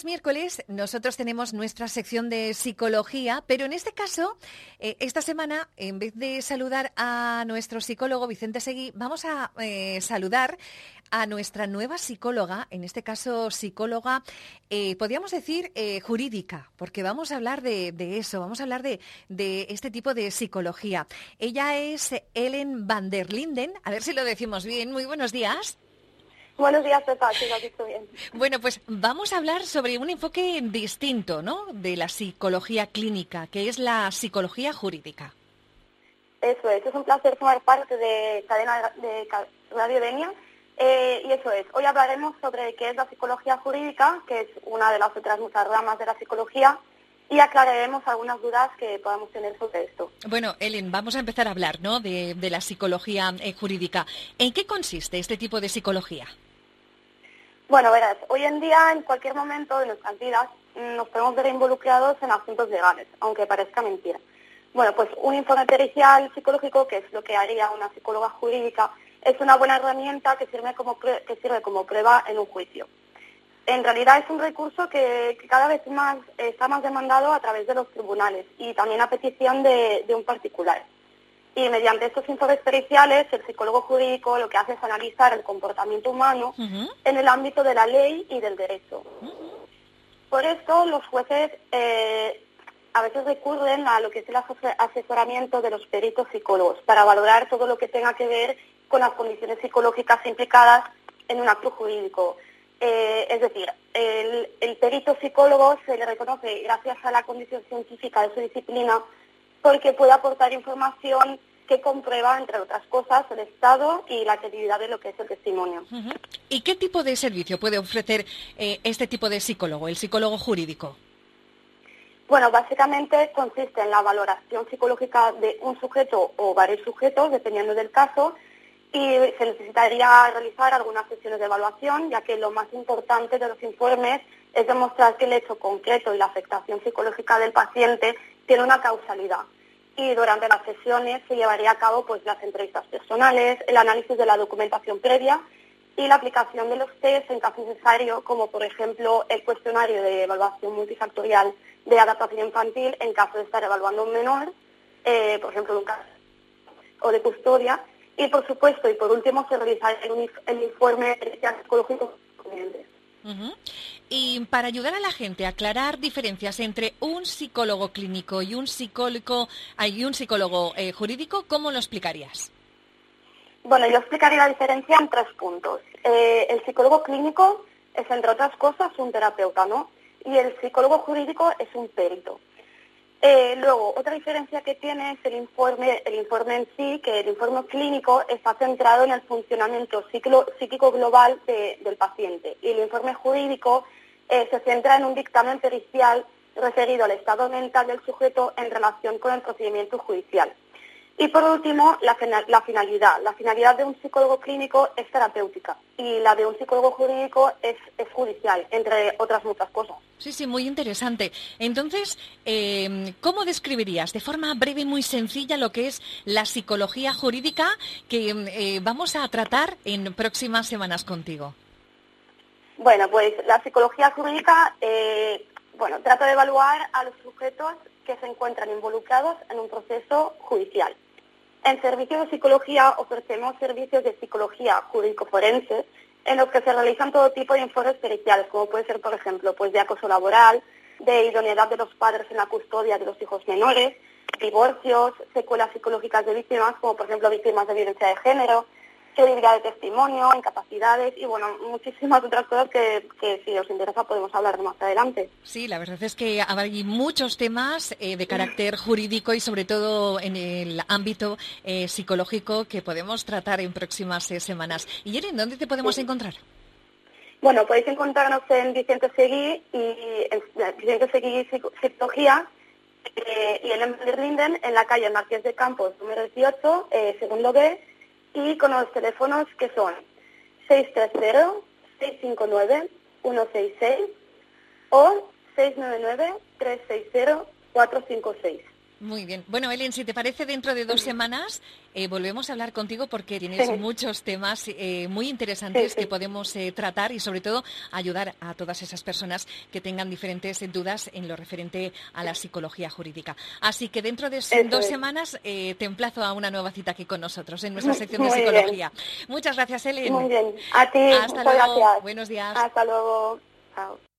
es miércoles, nosotros tenemos nuestra sección de psicología, pero en este caso, eh, esta semana, en vez de saludar a nuestro psicólogo Vicente Seguí, vamos a eh, saludar a nuestra nueva psicóloga, en este caso psicóloga, eh, podríamos decir jurídica, porque vamos a hablar de, eso, vamos a hablar de, de, este tipo de psicología. Ella es Ellen van der Linden, a ver si lo decimos bien. Muy buenos días. Buenos días, Pepa, lo visto bien. Bueno, pues vamos a hablar sobre un enfoque distinto, ¿no? De la psicología clínica, que es la psicología jurídica. Eso es, es un placer formar parte de Cadena de Radio Denia. Eh, y eso es, hoy hablaremos sobre qué es la psicología jurídica, que es una de las otras muchas ramas de la psicología, y aclararemos algunas dudas que podamos tener sobre esto. Bueno, Ellen, vamos a empezar a hablar ¿no? de, la psicología eh, jurídica. ¿En qué consiste este tipo de psicología? Bueno, verás, hoy en día, en cualquier momento de nuestras vidas, nos podemos ver involucrados en asuntos legales, aunque parezca mentira. Bueno, pues un informe pericial psicológico, que es lo que haría una psicóloga jurídica, es una buena herramienta que sirve como, que sirve como prueba en un juicio. En realidad es un recurso que, cada vez más está más demandado a través de los tribunales y también a petición de un particular. Y mediante estos informes periciales, el psicólogo jurídico lo que hace es analizar el comportamiento humano en el ámbito de la ley y del derecho. Por esto, los jueces eh, a veces recurren a lo que es el asesoramiento de los peritos psicólogos para valorar todo lo que tenga que ver con las condiciones psicológicas implicadas en un acto jurídico. Eh, es decir, el, el perito psicólogo se le reconoce gracias a la condición científica de su disciplina porque puede aportar información que comprueba, entre otras cosas, el estado y la credibilidad de lo que es el testimonio. ¿Y qué tipo de servicio puede ofrecer eh, este tipo de psicólogo, el psicólogo jurídico? Bueno, básicamente consiste en la valoración psicológica de un sujeto o varios sujetos, dependiendo del caso, y se necesitaría realizar algunas sesiones de evaluación, ya que lo más importante de los informes es demostrar que el hecho concreto y la afectación psicológica del paciente tiene una causalidad. Y durante las sesiones se llevaría a cabo pues, las entrevistas personales, el análisis de la documentación previa y la aplicación de los test en caso necesario, como por ejemplo el cuestionario de evaluación multifactorial de adaptación infantil en caso de estar evaluando un menor, eh, por ejemplo, un caso o de custodia. Y por supuesto, y por último, se realizaría el, informe psicológico correspondiente. Y para ayudar a la gente a aclarar diferencias entre un psicólogo clínico y un psicólogo, y un psicólogo eh, jurídico, ¿cómo lo explicarías? Bueno, yo explicaría la diferencia en tres puntos. Eh, el psicólogo clínico es, entre otras cosas, un terapeuta, ¿no? Y el psicólogo jurídico es un perito. Eh, luego, otra diferencia que tiene es el informe, el informe en sí, que el informe clínico está centrado en el funcionamiento psíquico global del paciente y el informe jurídico eh, se centra en un dictamen pericial referido al estado mental del sujeto en relación con el procedimiento judicial. Y por último, la, finalidad. La finalidad de un psicólogo clínico es terapéutica y la de un psicólogo jurídico es, judicial, entre otras muchas cosas. Sí, sí, muy interesante. Entonces, em, ¿cómo describirías de forma breve y muy sencilla lo que es la psicología jurídica que em, eh, vamos a tratar en próximas semanas contigo? Bueno, pues la psicología jurídica eh, bueno, trata de evaluar a los sujetos que se encuentran involucrados en un proceso judicial. En servicio de psicología ofrecemos servicios de psicología jurídico-forense en los que se realizan todo tipo de informes periciales, como puede ser, por ejemplo, pues de acoso laboral, de idoneidad de los padres en la custodia de los hijos menores, divorcios, secuelas psicológicas de víctimas, como por ejemplo víctimas de violencia de género, credibilidad de testimonio, incapacidades y bueno, muchísimas otras cosas que, si os interesa podemos hablar más adelante. Sí, la verdad es que hay muchos temas eh, de carácter jurídico y sobre todo en el ámbito eh, psicológico que podemos tratar en próximas eh, semanas. Y Yeren, ¿dónde te podemos encontrar? Bueno, podéis encontrarnos en Vicente Seguí y en Vicente Seguí Psicología y en Linden, en la calle Marqués de Campos, número 18, según lo ve y con los teléfonos que son 630-659-166 o 699-360-456. Muy bien. Bueno, Ellen, si te parece, dentro de dos semanas eh, volvemos a hablar contigo porque tienes muchos temas eh, muy interesantes que podemos eh, tratar y, sobre todo, ayudar a todas esas personas que tengan diferentes dudas en lo referente a la psicología jurídica. Así que dentro de dos semanas te emplazo a una nueva cita aquí con nosotros en nuestra sección de psicología. Muchas gracias, Ellen. Muy bien. A ti. Hasta luego. Gracias. Buenos días. Hasta luego. Chao.